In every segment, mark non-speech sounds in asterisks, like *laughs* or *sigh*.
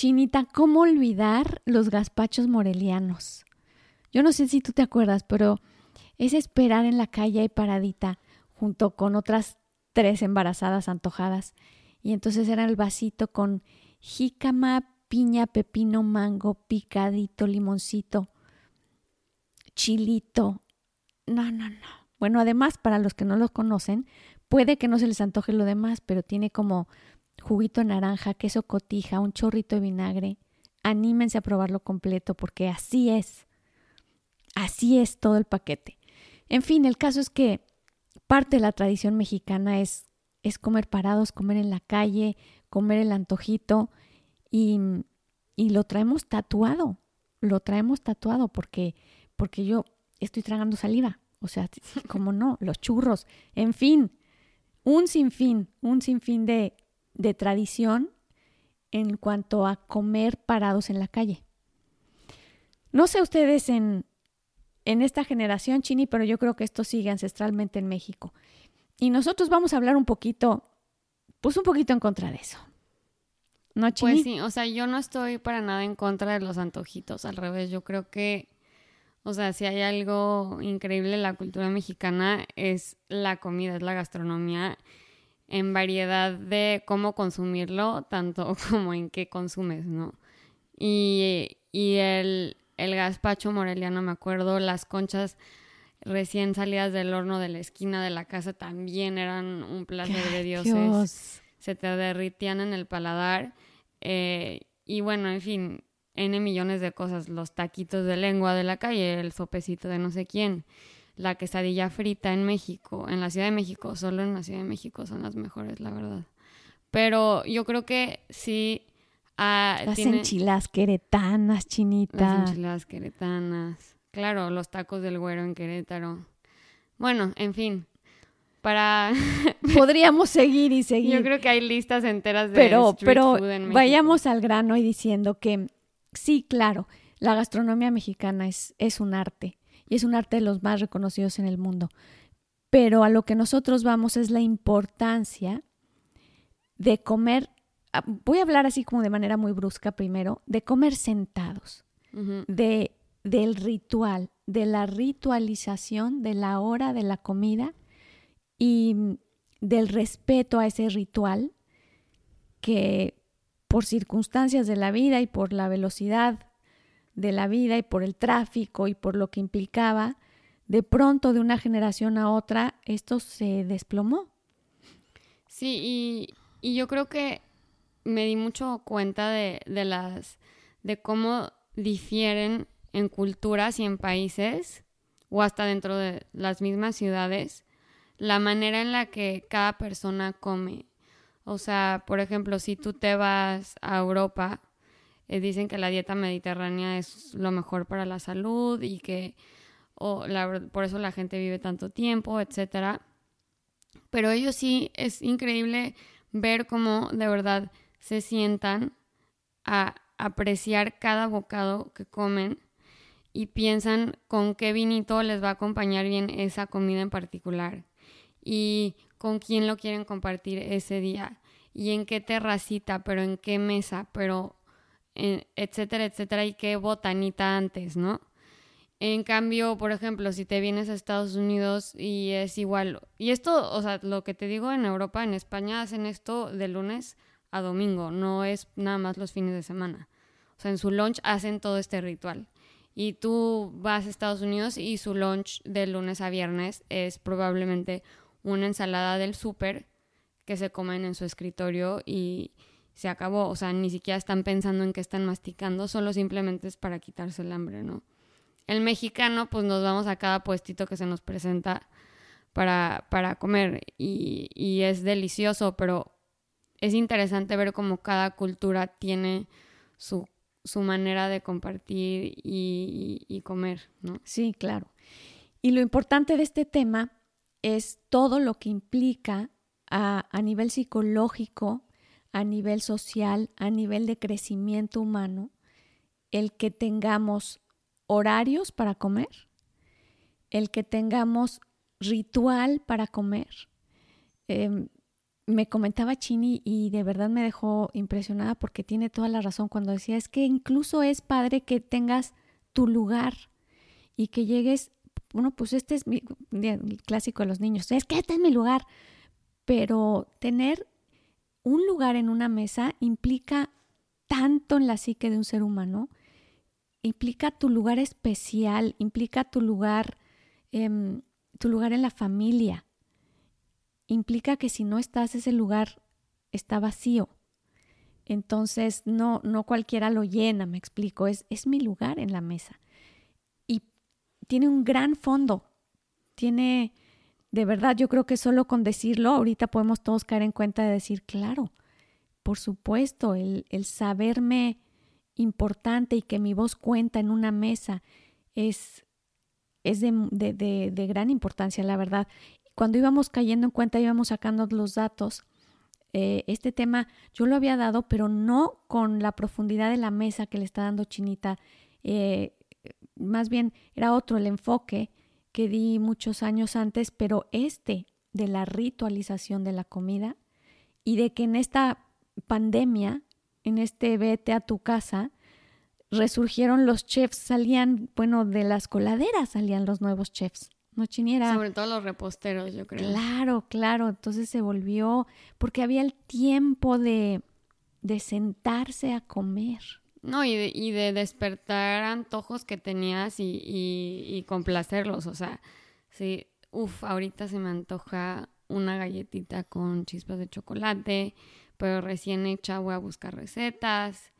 Chinita, ¿cómo olvidar los gazpachos morelianos? Yo no sé si tú te acuerdas, pero es esperar en la calle y paradita junto con otras tres embarazadas antojadas. Y entonces era el vasito con jícama, piña, pepino, mango, picadito, limoncito, chilito. No, no, no. Bueno, además, para los que no los conocen, puede que no se les antoje lo demás, pero tiene como juguito naranja, queso cotija, un chorrito de vinagre. Anímense a probarlo completo porque así es. Así es todo el paquete. En fin, el caso es que parte de la tradición mexicana es, es comer parados, comer en la calle, comer el antojito y, y lo traemos tatuado. Lo traemos tatuado porque, porque yo estoy tragando saliva. O sea, *laughs* como no, los churros, en fin, un sinfín, un sinfín de, de tradición en cuanto a comer parados en la calle. No sé ustedes en, en esta generación, Chini, pero yo creo que esto sigue ancestralmente en México. Y nosotros vamos a hablar un poquito, pues un poquito en contra de eso. ¿No, Chini? Pues sí, o sea, yo no estoy para nada en contra de los antojitos, al revés, yo creo que, o sea, si hay algo increíble en la cultura mexicana es la comida, es la gastronomía en variedad de cómo consumirlo, tanto *laughs* como en qué consumes, ¿no? Y, y el, el gazpacho moreliano, me acuerdo, las conchas recién salidas del horno de la esquina de la casa también eran un placer de dioses. Se te derritían en el paladar. Eh, y bueno, en fin, N millones de cosas. Los taquitos de lengua de la calle, el sopecito de no sé quién, la quesadilla frita en México, en la Ciudad de México, solo en la Ciudad de México son las mejores, la verdad. Pero yo creo que sí Ah, las enchiladas queretanas, chinita. Las enchiladas queretanas. Claro, los tacos del güero en Querétaro. Bueno, en fin. Para. *laughs* Podríamos seguir y seguir. Yo creo que hay listas enteras de pero, pero vayamos al grano y diciendo que sí, claro, la gastronomía mexicana es, es un arte y es un arte de los más reconocidos en el mundo. Pero a lo que nosotros vamos es la importancia de comer Ah, voy a hablar así como de manera muy brusca primero, de comer sentados, de, del ritual, de la ritualización de la hora de la comida y del respeto a ese ritual que por circunstancias de la vida y por la velocidad de la vida y por el tráfico y por lo que implicaba, de pronto de una generación a otra esto se desplomó. Sí, y, yo creo que me di mucho cuenta de, de las de cómo difieren en culturas y en países o hasta dentro de las mismas ciudades la manera en la que cada persona come. O sea, por ejemplo, si tú te vas a Europa, eh, dicen que la dieta mediterránea es lo mejor para la salud y que por eso la gente vive tanto tiempo, etcétera. Pero ellos sí es increíble ver cómo de verdad se sientan a apreciar cada bocado que comen y piensan con qué vinito les va a acompañar bien esa comida en particular y con quién lo quieren compartir ese día y en qué terracita, pero en qué mesa, pero etcétera, etcétera, y qué botanita antes, ¿no? En cambio, por ejemplo, si te vienes a Estados Unidos y es igual, y esto, o sea, lo que te digo en Europa, en España hacen esto de lunes a domingo, no es nada más los fines de semana. O sea, en su lunch hacen todo este ritual. Y tú vas a Estados Unidos y su lunch de lunes a viernes es probablemente una ensalada del súper que se comen en su escritorio y se acabó. O sea, ni siquiera están pensando en qué están masticando, solo simplemente es para quitarse el hambre, ¿no? El mexicano, pues nos vamos a cada puestito que se nos presenta para, para comer y, y es delicioso, pero es interesante ver cómo cada cultura tiene su, manera de compartir y, comer, ¿no? Sí, claro. Y lo importante de este tema es todo lo que implica a, a nivel psicológico, a nivel social, a nivel de crecimiento humano, el que tengamos horarios para comer, el que tengamos ritual para comer. Em, me comentaba Chini y de verdad me dejó impresionada porque tiene toda la razón cuando decía es que incluso es padre que tengas tu lugar y que llegues, bueno, pues este es mi el clásico de los niños, es que este es mi lugar, pero tener un lugar en una mesa implica tanto en la psique de un ser humano, implica tu lugar especial, implica tu lugar, eh, tu lugar en la familia, implica que si no estás, ese lugar está vacío. Entonces, no, no cualquiera lo llena, me explico, es, es mi lugar en la mesa. Y tiene un gran fondo, tiene, de verdad, yo creo que solo con decirlo, ahorita podemos todos caer en cuenta de decir, claro, por supuesto, el, el saberme importante y que mi voz cuenta en una mesa es, es de, de, de, gran importancia, la verdad cuando íbamos cayendo en cuenta, íbamos sacando los datos. Eh, este tema yo lo había dado, pero no con la profundidad de la mesa que le está dando Chinita. Eh, más bien era otro el enfoque que di muchos años antes, pero este de la ritualización de la comida y de que en esta pandemia, en este vete a tu casa, resurgieron los chefs, salían, bueno, de las coladeras salían los nuevos chefs. No chiniera. Sobre todo los reposteros, yo creo. Claro, claro. Entonces se volvió, porque había el tiempo de, de sentarse a comer. No, y de, y de despertar antojos que tenías y, y, y complacerlos. O sea, sí, uff, ahorita se me antoja una galletita con chispas de chocolate, pero recién hecha voy a buscar recetas.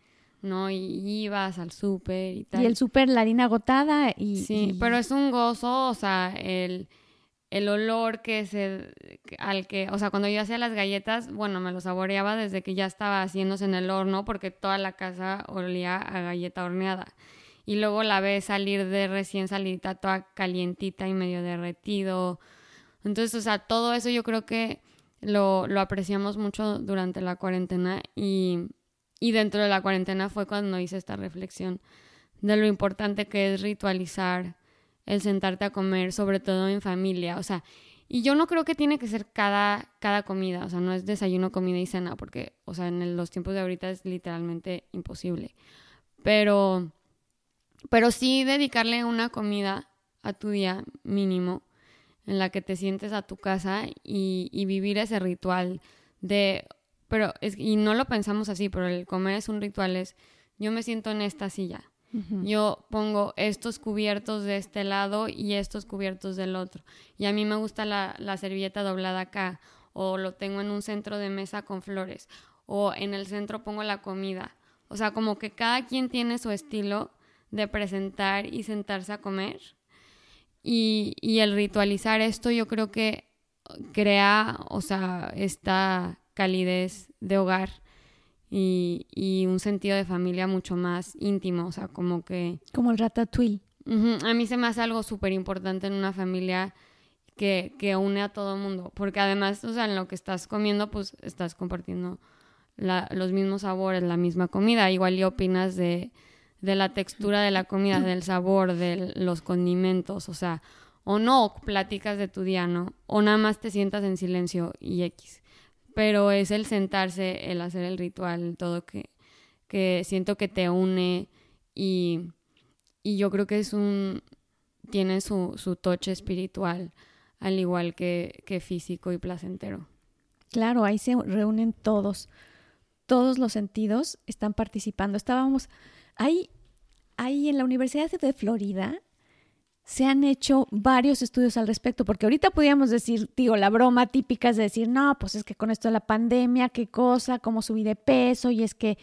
¿no? Y ibas al súper y tal. Y el súper, la harina agotada y... Sí, y... pero es un gozo, o sea, el, el olor que se... al que, o sea, cuando yo hacía las galletas, bueno, me lo saboreaba desde que ya estaba haciéndose en el horno porque toda la casa olía a galleta horneada. Y luego la ves salir de recién salida toda calientita y medio derretido. Entonces, o sea, todo eso yo creo que lo, lo apreciamos mucho durante la cuarentena y y dentro de la cuarentena fue cuando hice esta reflexión de lo importante que es ritualizar el sentarte a comer, sobre todo en familia. O sea, y yo no creo que tiene que ser cada, cada comida, o sea, no es desayuno, comida y cena, porque, o sea, en los tiempos de ahorita es literalmente imposible. Pero, pero sí dedicarle una comida a tu día mínimo en la que te sientes a tu casa y, y vivir ese ritual de, pero es, y no lo pensamos así, pero el comer es un ritual, es yo me siento en esta silla, yo pongo estos cubiertos de este lado y estos cubiertos del otro, y a mí me gusta la, la servilleta doblada acá, o lo tengo en un centro de mesa con flores, o en el centro pongo la comida, o sea, como que cada quien tiene su estilo de presentar y sentarse a comer. Y, y el ritualizar esto yo creo que crea, o sea, esta calidez de hogar y, y, un sentido de familia mucho más íntimo, o sea, como que... Como el ratatouille. Uh -huh. A mí se me hace algo súper importante en una familia que, que une a todo el mundo, porque además, o sea, en lo que estás comiendo, pues estás compartiendo la, los mismos sabores, la misma comida, igual y opinas de, de la textura de la comida, del sabor, de los condimentos, o sea, o no platicas de tu día, ¿no? O nada más te sientas en silencio y X pero es el sentarse, el hacer el ritual, todo que, que siento que te une y, y yo creo que es un, tiene su, su toche espiritual, al igual que, que físico y placentero. Claro, ahí se reúnen todos, todos los sentidos están participando. Estábamos ahí, ahí en la Universidad de Florida, se han hecho varios estudios al respecto, porque ahorita podríamos decir, digo, la broma típica es decir, no, pues es que con esto de la pandemia, qué cosa, cómo subí de peso, y es que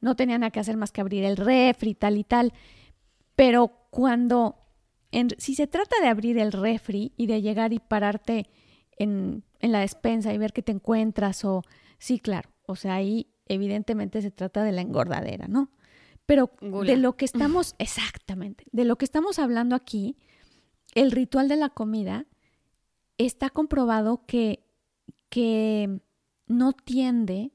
no tenía nada que hacer más que abrir el refri, tal y tal. Pero cuando, en, si se trata de abrir el refri y de llegar y pararte en, en la despensa y ver qué te encuentras, o sí, claro, o sea, ahí evidentemente se trata de la engordadera, ¿no? Pero Gula. de lo que *laughs* estamos, exactamente, de lo que estamos hablando aquí, el ritual de la comida está comprobado que, que no tiende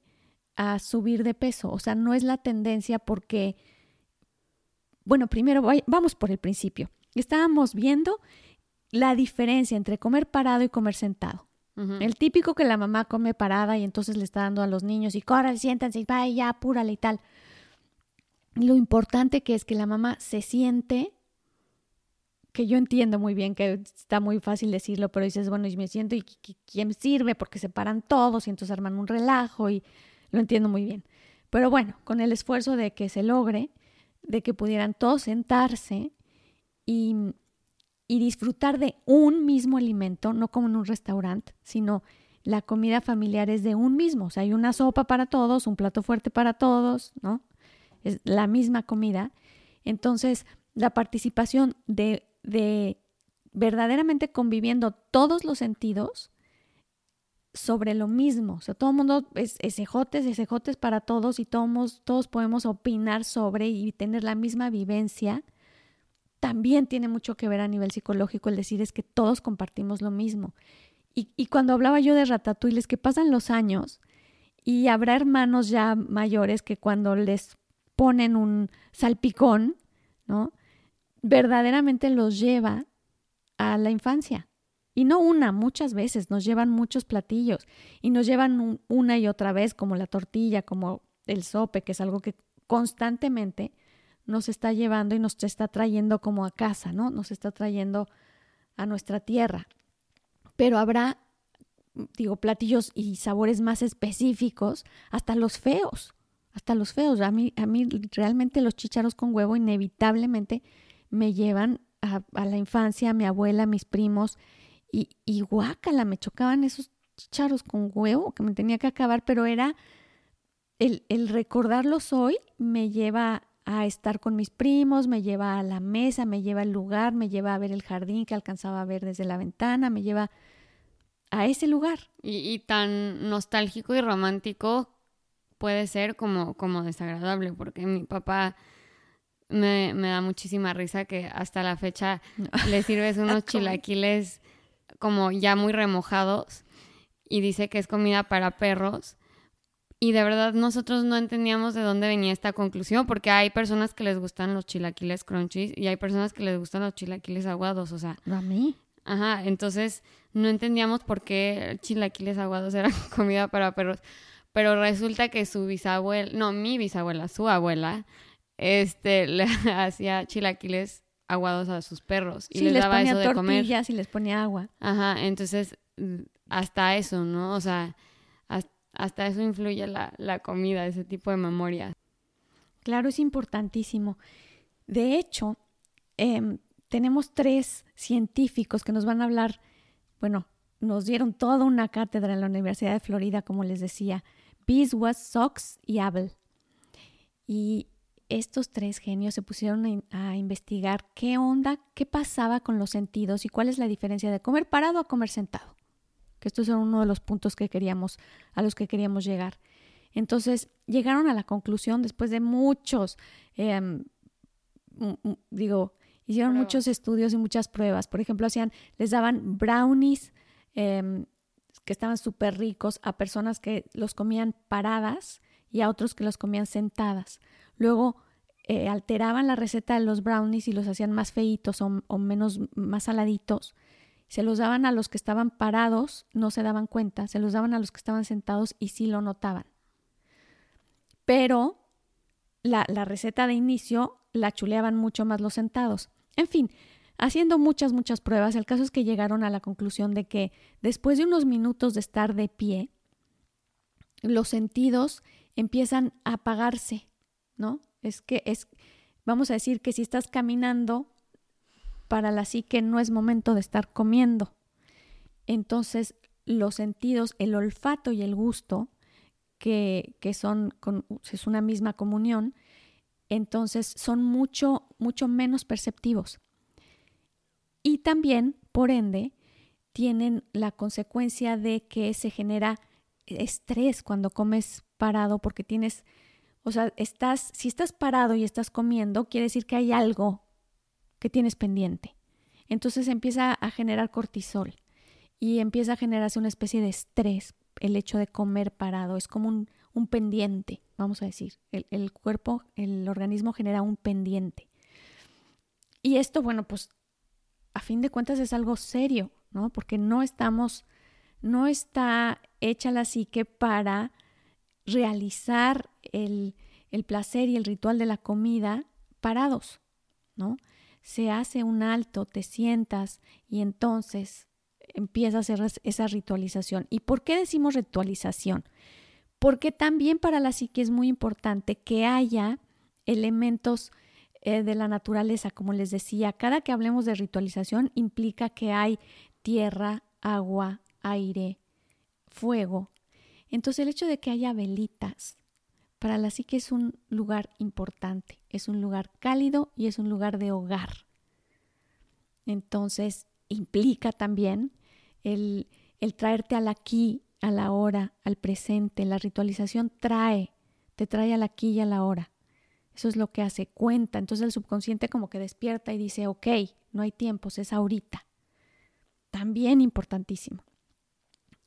a subir de peso, o sea, no es la tendencia porque, bueno, primero vamos por el principio. Estábamos viendo la diferencia entre comer parado y comer sentado. El típico que la mamá come parada y entonces le está dando a los niños y corran, siéntanse, vaya, ya, apúrale y tal. Lo importante que es que la mamá se siente, que yo entiendo muy bien que está muy fácil decirlo, pero dices, bueno, y me siento y quién sirve porque se paran todos y entonces arman un relajo y lo entiendo muy bien. Pero bueno, con el esfuerzo de que se logre, de que pudieran todos sentarse y, y disfrutar de un mismo alimento, no como en un restaurante, sino la comida familiar es de un mismo. O sea, hay una sopa para todos, un plato fuerte para todos, ¿no? Es la misma comida. Entonces, la participación de, de verdaderamente conviviendo todos los sentidos sobre lo mismo. O sea, todo el mundo es, es ejotes, es ejotes para todos y todos, todos podemos opinar sobre y tener la misma vivencia también tiene mucho que ver a nivel psicológico el decir es que todos compartimos lo mismo. Y, cuando hablaba yo de Ratatouille es que pasan los años y habrá hermanos ya mayores que cuando les ponen un salpicón, ¿no? Verdaderamente los lleva a la infancia. Y no una, muchas veces nos llevan muchos platillos y nos llevan una y otra vez como la tortilla, como el sope, que es algo que constantemente nos está llevando y nos está trayendo como a casa, ¿no? Nos está trayendo a nuestra tierra. Pero habrá, digo, platillos y sabores más específicos, hasta los feos, hasta los feos. A mí, a mí realmente los chícharos con huevo inevitablemente me llevan a, la infancia, a mi abuela, a mis primos, y, y guácala, me chocaban esos chícharos con huevo que me tenía que acabar, pero era el, el recordarlos hoy me lleva a estar con mis primos, me lleva a la mesa, me lleva al lugar, me lleva a ver el jardín que alcanzaba a ver desde la ventana, me lleva a ese lugar. Y, tan nostálgico y romántico puede ser como, como desagradable, porque mi papá me, da muchísima risa que hasta la fecha *laughs* le sirves unos chilaquiles como ya muy remojados y dice que es comida para perros y de verdad nosotros no entendíamos de dónde venía esta conclusión, porque hay personas que les gustan los chilaquiles crunchies y hay personas que les gustan los chilaquiles aguados, o sea. ¿A mí? Ajá, entonces no entendíamos por qué chilaquiles aguados *laughs* eran comida para perros. Pero resulta que su bisabuela, no, mi bisabuela, su abuela, este, *laughs* le hacía chilaquiles aguados a sus perros y les, daba eso de comer. y les ponía agua. Ajá, entonces hasta eso, ¿no? O sea, hasta eso influye la, la comida, ese tipo de memoria. Claro, es importantísimo. De hecho, em, tenemos tres científicos que nos van a hablar, bueno, nos dieron toda una cátedra en la Universidad de Florida, como les decía, Beeswax, Sox y Abel. Y estos tres genios se pusieron a investigar qué onda, qué pasaba con los sentidos y cuál es la diferencia de comer parado a comer sentado que estos son uno de los puntos que queríamos, a los que queríamos llegar. Entonces, llegaron a la conclusión después de muchos, em, digo, hicieron muchos estudios y muchas pruebas. Por ejemplo, hacían, les daban brownies em, que estaban súper ricos a personas que los comían paradas y a otros que los comían sentadas. Luego eh, alteraban la receta de los brownies y los hacían más feitos o, menos, más saladitos se los daban a los que estaban parados, no se daban cuenta, se los daban a los que estaban sentados y sí lo notaban. Pero la, la receta de inicio la chuleaban mucho más los sentados. En fin, haciendo muchas, muchas pruebas, el caso es que llegaron a la conclusión de que después de unos minutos de estar de pie, los sentidos empiezan a apagarse, ¿no? Es que es, vamos a decir que si estás caminando para la psique no es momento de estar comiendo. Entonces, los sentidos, el olfato y el gusto, que, que son, con, es una misma comunión, entonces son mucho, mucho menos perceptivos. Y también, por ende, tienen la consecuencia de que se genera estrés cuando comes parado porque tienes, o sea, estás, si estás parado y estás comiendo, quiere decir que hay algo que tienes pendiente. Entonces empieza a generar cortisol y empieza a generarse una especie de estrés el hecho de comer parado. Es como un, un pendiente, vamos a decir. El, el, cuerpo, el organismo genera un pendiente. Y esto, bueno, pues a fin de cuentas es algo serio, ¿no? Porque no estamos, no está hecha la psique para realizar el, el placer y el ritual de la comida parados, ¿no? Se hace un alto, te sientas y entonces empieza a hacer esa ritualización. ¿Y por qué decimos ritualización? Porque también para la psique es muy importante que haya elementos eh, de la naturaleza, como les decía, cada que hablemos de ritualización implica que hay tierra, agua, aire, fuego. Entonces el hecho de que haya velitas, para la psique es un lugar importante, es un lugar cálido y es un lugar de hogar. Entonces implica también el, el traerte al aquí, a la hora, al presente. La ritualización trae, te trae al aquí y a la hora. Eso es lo que hace cuenta. Entonces el subconsciente como que despierta y dice, ok, no hay tiempos, es ahorita. También importantísimo.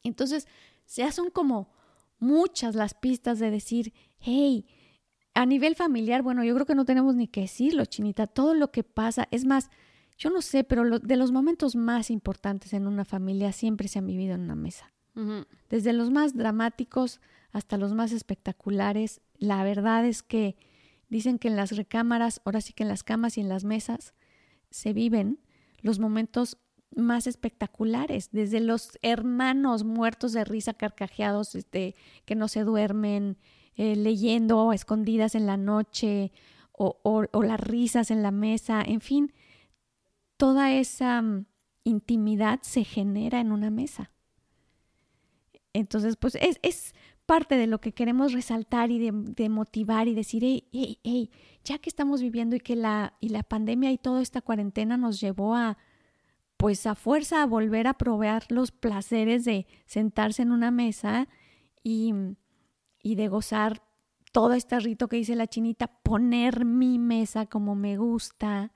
Entonces, ya son como muchas las pistas de decir, hey, a nivel familiar, bueno, yo creo que no tenemos ni que decirlo, Chinita, todo lo que pasa, es más, yo no sé, pero de los momentos más importantes en una familia siempre se han vivido en una mesa. Desde los más dramáticos hasta los más espectaculares, la verdad es que dicen que en las recámaras, ahora sí que en las camas y en las mesas, se viven los momentos más espectaculares, desde los hermanos muertos de risa, carcajeados, este, que no se duermen, eh, leyendo escondidas en la noche, o, las risas en la mesa, en fin, toda esa mm, intimidad se genera en una mesa. Entonces, pues es, es parte de lo que queremos resaltar y de, motivar y decir, hey, hey, hey, ya que estamos viviendo y que la, y la pandemia y toda esta cuarentena nos llevó a, pues a fuerza a volver a proveer los placeres de sentarse en una mesa y, y de gozar todo este rito que dice la chinita, poner mi mesa como me gusta,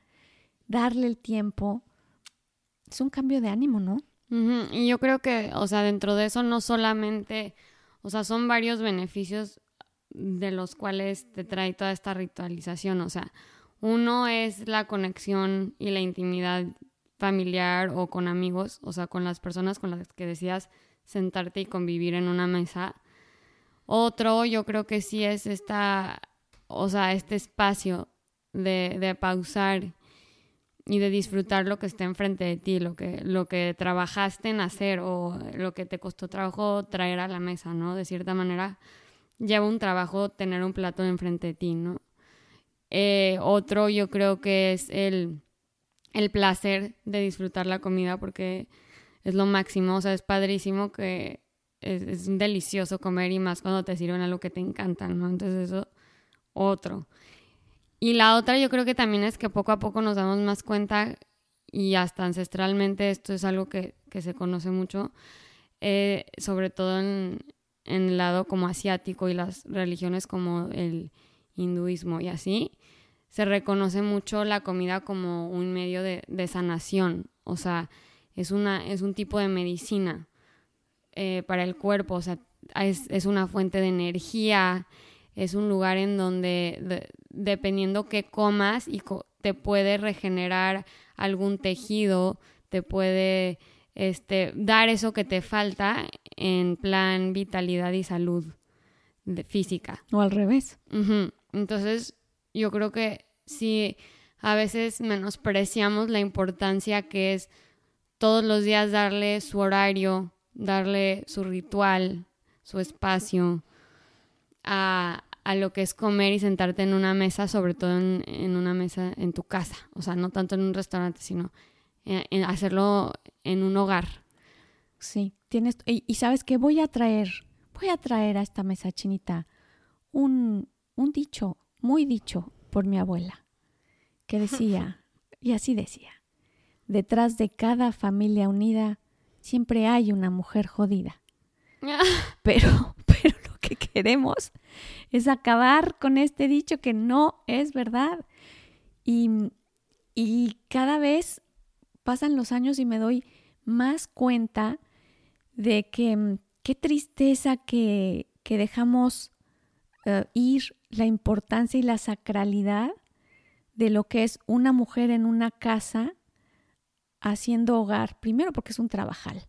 darle el tiempo, es un cambio de ánimo, ¿no? Y yo creo que, o sea, dentro de eso no solamente, o sea, son varios beneficios de los cuales te trae toda esta ritualización, o sea, uno es la conexión y la intimidad familiar o con amigos, o sea, con las personas con las que decías sentarte y convivir en una mesa. Otro, yo creo que sí es esta, o sea, este espacio de, de pausar y de disfrutar lo que está enfrente de ti, lo que, lo que trabajaste en hacer o lo que te costó trabajo traer a la mesa, ¿no? De cierta manera, lleva un trabajo tener un plato enfrente de ti, ¿no? Eh, otro yo creo que es el, el placer de disfrutar la comida porque es lo máximo, o sea, es padrísimo que es, es delicioso comer y más cuando te sirven algo que te encanta, ¿no? Entonces eso, otro. Y la otra yo creo que también es que poco a poco nos damos más cuenta y hasta ancestralmente esto es algo que, se conoce mucho, eh, sobre todo en, el lado como asiático y las religiones como el hinduismo y así, se reconoce mucho la comida como un medio de, sanación, o sea, es, una, es un tipo de medicina eh, para el cuerpo, o sea, es, es una fuente de energía, es un lugar en donde dependiendo qué comas y te puede regenerar algún tejido, te puede este, dar eso que te falta en plan vitalidad y salud física. O al revés. Entonces, yo creo que si a veces menospreciamos la importancia que es todos los días darle su horario, darle su ritual, su espacio, a, lo que es comer y sentarte en una mesa, sobre todo en, una mesa en tu casa, o sea, no tanto en un restaurante, sino en, hacerlo en un hogar. Sí, tienes, y, sabes que voy a traer, voy a traer a esta mesa chinita un, un dicho, muy dicho por mi abuela, que decía, *laughs* y así decía, detrás de cada familia unida siempre hay una mujer jodida. *laughs* pero, queremos es acabar con este dicho que no es verdad. Y, y cada vez pasan los años y me doy más cuenta de que mm, qué tristeza que, que dejamos eh, ir la importancia y la sacralidad de lo que es una mujer en una casa haciendo hogar, primero porque es un trabajal,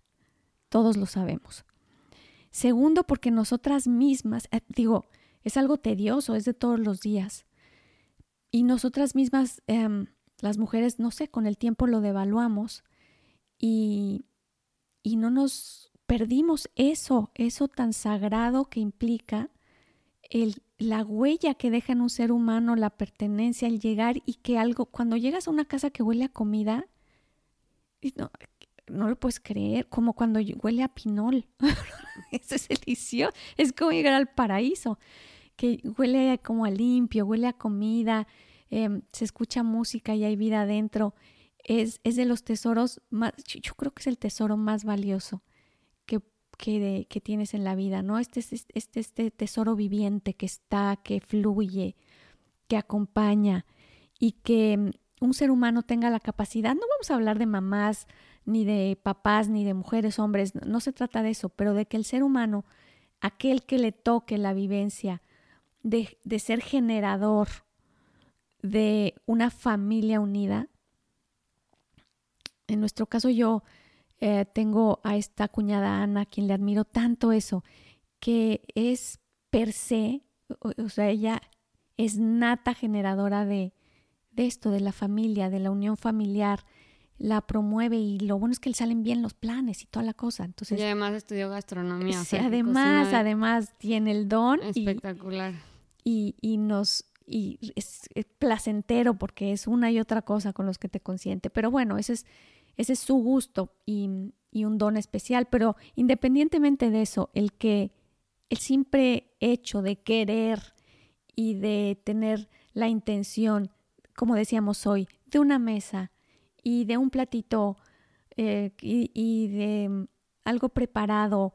todos lo sabemos. Segundo, porque nosotras mismas, eh, digo, es algo tedioso, es de todos los días. Y nosotras mismas, em, las mujeres, no sé, con el tiempo lo devaluamos y, y no nos perdimos eso, eso tan sagrado que implica el, la huella que deja en un ser humano, la pertenencia, el llegar y que algo, cuando llegas a una casa que huele a comida, no, no lo puedes creer, como cuando huele a pinol. *laughs* Eso es delicioso, es como llegar al paraíso, que huele como a limpio, huele a comida, em, se escucha música y hay vida adentro. Es, es de los tesoros más, yo creo que es el tesoro más valioso que, que, que tienes en la vida, ¿no? Este, este, este tesoro viviente que está, que fluye, que acompaña y que em, un ser humano tenga la capacidad, no vamos a hablar de mamás, ni de papás, ni de mujeres, hombres, no se trata de eso, pero de que el ser humano, aquel que le toque la vivencia de, de ser generador de una familia unida, en nuestro caso yo eh, tengo a esta cuñada Ana, quien le admiro tanto eso, que es per se, o, sea, ella es nata generadora de, de esto, de la familia, de la unión familiar, la promueve y lo bueno es que le salen bien los planes y toda la cosa. Entonces, y además estudió gastronomía. Sí, además, además tiene el don. Espectacular. Y, y, nos y es, placentero porque es una y otra cosa con los que te consiente. Pero bueno, ese es, ese es su gusto y, y un don especial. Pero independientemente de eso, el que el simple hecho de querer y de tener la intención, como decíamos hoy, de una mesa, y de un platito eh, y, de mm, algo preparado,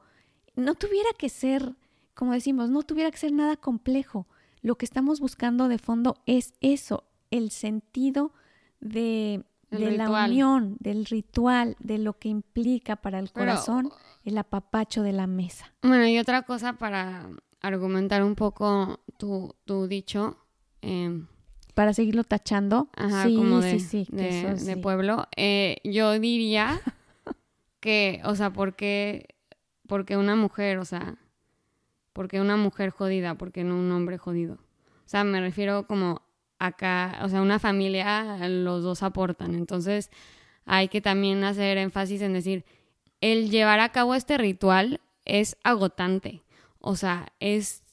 no tuviera que ser, como decimos, no tuviera que ser nada complejo. Lo que estamos buscando de fondo es eso, el sentido de, la unión, del ritual, de lo que implica para el corazón el apapacho de la mesa. Bueno, y otra cosa para argumentar un poco tu, tu dicho, eh, para seguirlo tachando. Ajá, como de, sí, de, pueblo. Eh, yo diría *laughs* que, o sea, porque, porque una mujer, o sea, porque una mujer jodida, porque no un hombre jodido. O sea, me refiero como acá, o sea, una familia, los dos aportan. Entonces, hay que también hacer énfasis en decir, el llevar a cabo este ritual es agotante. O sea, es,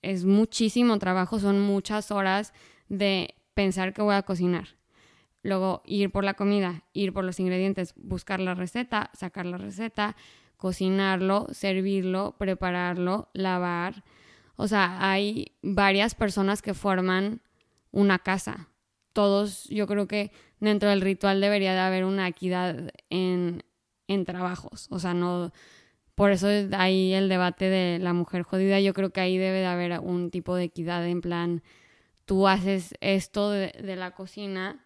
es muchísimo trabajo, son muchas horas de pensar que voy a cocinar. Luego ir por la comida, ir por los ingredientes, buscar la receta, sacar la receta, cocinarlo, servirlo, prepararlo, lavar. O sea, hay varias personas que forman una casa. Todos, yo creo que dentro del ritual debería de haber una equidad en, en trabajos. O sea, no... Por eso hay el debate de la mujer jodida. Yo creo que ahí debe de haber un tipo de equidad en plan tú haces esto de, la cocina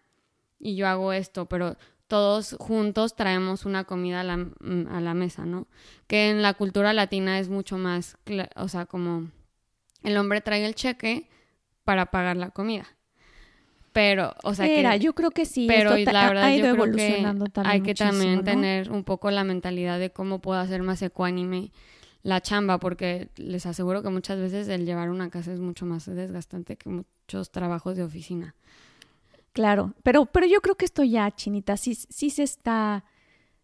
y yo hago esto, pero todos juntos traemos una comida a la, mm, a la, mesa, ¿no? Que en la cultura latina es mucho más, o sea, como el hombre trae el cheque para pagar la comida. Pero, o sea, Era, yo creo que sí. Pero la verdad, ha ido yo creo que hay que también tener un poco la mentalidad de cómo puedo hacer más ecuánime la chamba, porque les aseguro que muchas veces el llevar una casa es mucho más desgastante que muchos trabajos de oficina. Claro, pero, pero yo creo que esto ya, Chinita, sí, sí se está,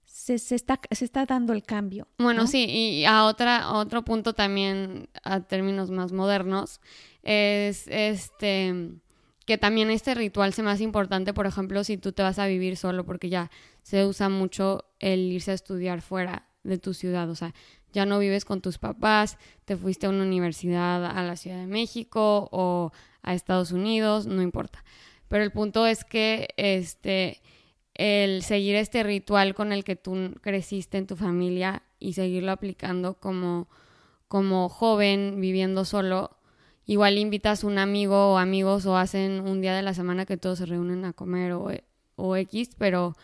se, está, se está dando el cambio. Bueno, sí, y a otra, otro punto también, a términos más modernos, es este que también este ritual se más importante, por ejemplo, si tú te vas a vivir solo, porque ya se usa mucho el irse a estudiar fuera de tu ciudad, o sea, ya no vives con tus papás, te fuiste a una universidad a la Ciudad de México o a Estados Unidos, no importa. Pero el punto es que este el seguir este ritual con el que tú creciste en tu familia y seguirlo aplicando como, como joven viviendo solo, igual invitas un amigo o amigos o hacen un día de la semana que todos se reúnen a comer o, o X, pero,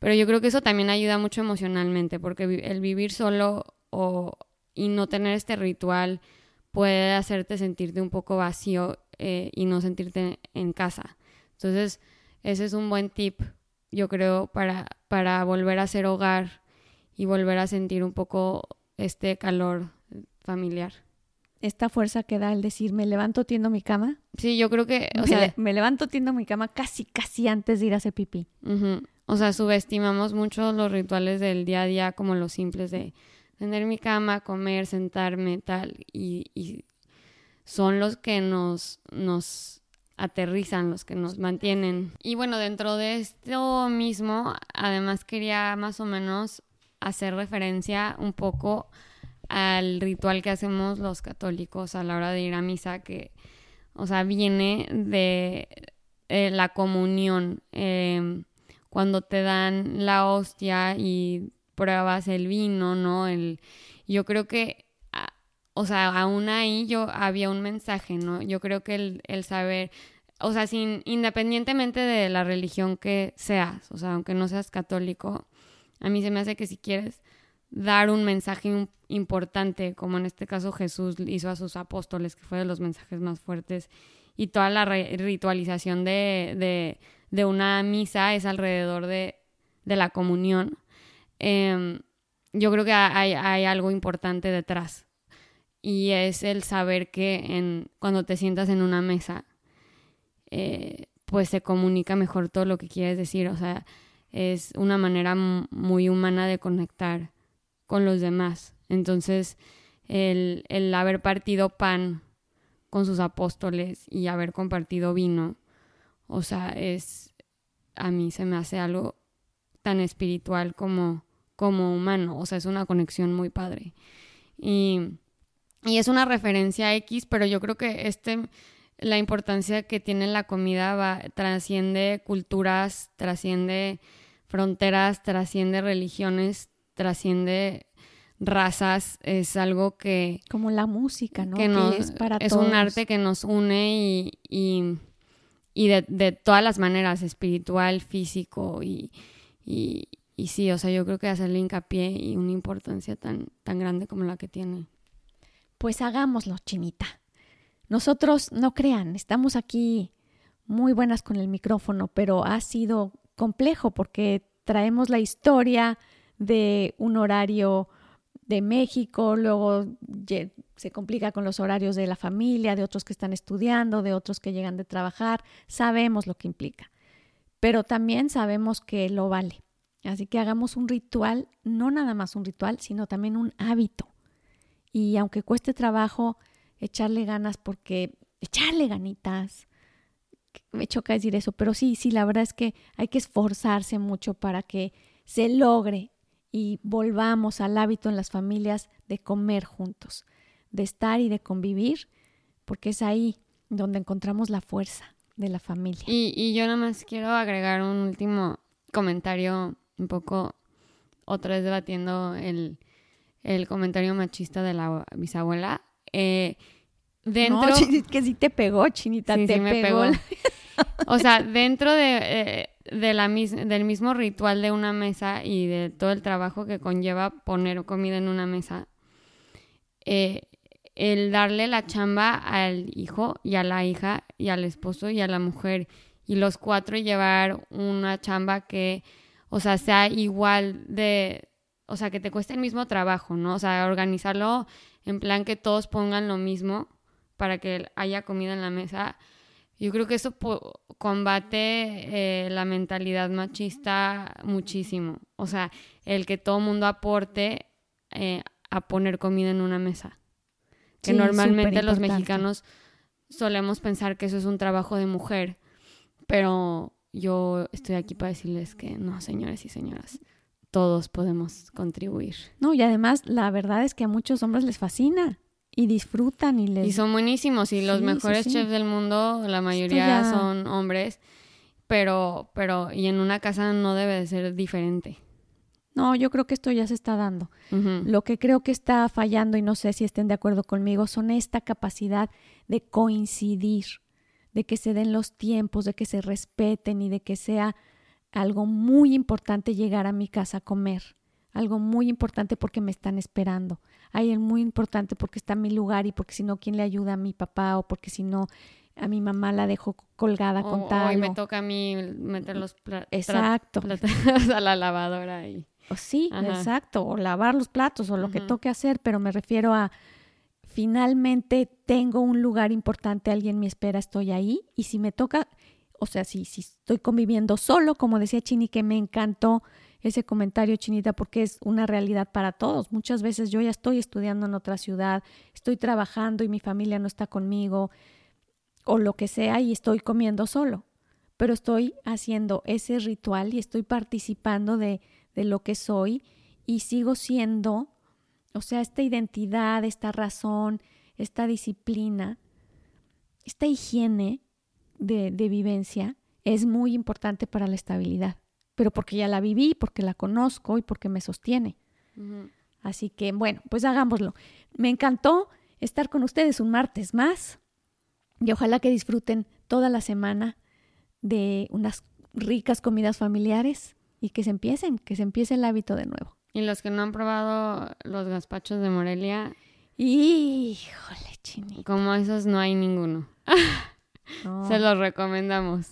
pero yo creo que eso también ayuda mucho emocionalmente, porque el vivir solo o, y no tener este ritual puede hacerte sentirte un poco vacío eh, y no sentirte en casa. Entonces, ese es un buen tip, yo creo, para, para volver a ser hogar y volver a sentir un poco este calor familiar. Esta fuerza que da el decir, me levanto, tiendo mi cama. Sí, yo creo que, o me, sea, le- me levanto, tiendo mi cama casi, casi antes de ir a hacer pipí. O sea, subestimamos mucho los rituales del día a día como los simples de tener mi cama, comer, sentarme, tal, y, son los que nos, nos aterrizan, los que nos mantienen. Y bueno, dentro de esto mismo, además quería más o menos hacer referencia un poco al ritual que hacemos los católicos a la hora de ir a misa, que, o sea, viene de eh, la comunión. em, cuando te dan la hostia y pruebas el vino, ¿no? El, yo creo que, ah, o sea, aún ahí yo había un mensaje, ¿no? Yo creo que el, el saber, o sea, sin, independientemente de la religión que seas, o sea, aunque no seas católico, a mí se me hace que si quieres dar un mensaje im- importante, como en este caso Jesús hizo a sus apóstoles, que fue de los mensajes más fuertes, y toda la ritualización de, de, de una misa es alrededor de, de la comunión. Em, yo creo que hay, algo importante detrás y es el saber que en, cuando te sientas en una mesa, eh, pues se comunica mejor todo lo que quieres decir. O sea, es una manera muy humana de conectar con los demás. Entonces, el, el haber partido pan con sus apóstoles y haber compartido vino, o sea, es, a mí se me hace algo tan espiritual como, como humano, o sea, es una conexión muy padre. Y, y es una referencia X, pero yo creo que este, la importancia que tiene la comida va, trasciende culturas, trasciende fronteras, trasciende religiones, trasciende razas, es algo que, Como la música, ¿no? que nos- es para es todos. un arte que nos une y, y, y de, de todas las maneras, espiritual, físico y, y, y sí, o sea, yo creo que hacerle hincapié y una importancia tan, tan grande como la que tiene. Pues hagámoslo, Chinita. Nosotros, no crean, estamos aquí muy buenas con el micrófono, pero ha sido complejo porque traemos la historia de un horario de México, luego se complica con los horarios de la familia, de otros que están estudiando, de otros que llegan de trabajar, sabemos lo que implica, pero también sabemos que lo vale. Así que hagamos un ritual, no nada más un ritual, sino también un hábito. Y aunque cueste trabajo echarle ganas, porque echarle ganitas, me choca decir eso, pero sí, sí, la verdad es que hay que esforzarse mucho para que se logre y volvamos al hábito en las familias de comer juntos, de estar y de convivir, porque es ahí donde encontramos la fuerza de la familia. Y, y yo nada más quiero agregar un último comentario, un poco, otra vez debatiendo el, el comentario machista de la bisabuela. Eh, dentro... No, *laughs* que sí te pegó, chinita, Sí, te sí me pegó. pegó. *laughs* O sea, dentro de, eh, de la mis- del mismo ritual de una mesa y de todo el trabajo que conlleva poner comida en una mesa, eh, el darle la chamba al hijo y a la hija y al esposo y a la mujer y los cuatro llevar una chamba que, o sea, sea igual de, o sea, que te cueste el mismo trabajo, ¿no? O sea, organizarlo en plan que todos pongan lo mismo para que haya comida en la mesa. Yo creo que eso combate eh, la mentalidad machista muchísimo. O sea, el que todo mundo aporte eh, a poner comida en una mesa. Que Sí, normalmente los mexicanos solemos pensar que eso es un trabajo de mujer, pero yo estoy aquí para decirles que no, señores y señoras, todos podemos contribuir. No, y además la verdad es que a muchos hombres les fascina y disfrutan y les... Y son buenísimos y los Sí, mejores sí. chefs del mundo, la mayoría ya- son hombres, pero, pero, y en una casa no debe de ser diferente. No, yo creo que esto ya se está dando. Lo que creo que está fallando, y no sé si estén de acuerdo conmigo, son esta capacidad de coincidir, de que se den los tiempos, de que se respeten y de que sea algo muy importante llegar a mi casa a comer. Algo muy importante porque me están esperando. Hay algo muy importante porque está mi lugar y porque si no, ¿quién le ayuda a mi papá? O porque si no, a mi mamá la dejo colgada con tal. hoy me toca a mí meter los pla- tra- Exacto. platos *laughs* a la lavadora y O sí, Ajá. exacto, o lavar los platos o lo que toque hacer, pero me refiero a finalmente tengo un lugar importante, alguien me espera, estoy ahí y si me toca, o sea, si, si estoy conviviendo solo, como decía Chini, que me encantó ese comentario, Chinita, porque es una realidad para todos. Muchas veces yo ya estoy estudiando en otra ciudad, estoy trabajando y mi familia no está conmigo, o lo que sea, y estoy comiendo solo. Pero estoy haciendo ese ritual y estoy participando de, de lo que soy y sigo siendo, o sea, esta identidad, esta razón, esta disciplina, esta higiene de, de vivencia es muy importante para la estabilidad, pero porque ya la viví, porque la conozco y porque me sostiene. Así que bueno, pues hagámoslo. Me encantó estar con ustedes un martes más y ojalá que disfruten toda la semana de unas ricas comidas familiares y que se empiecen, que se empiece el hábito de nuevo. Y los que no han probado los gazpachos de Morelia, Híjole, chinito. como esos no hay ninguno. *laughs* no. Se los recomendamos.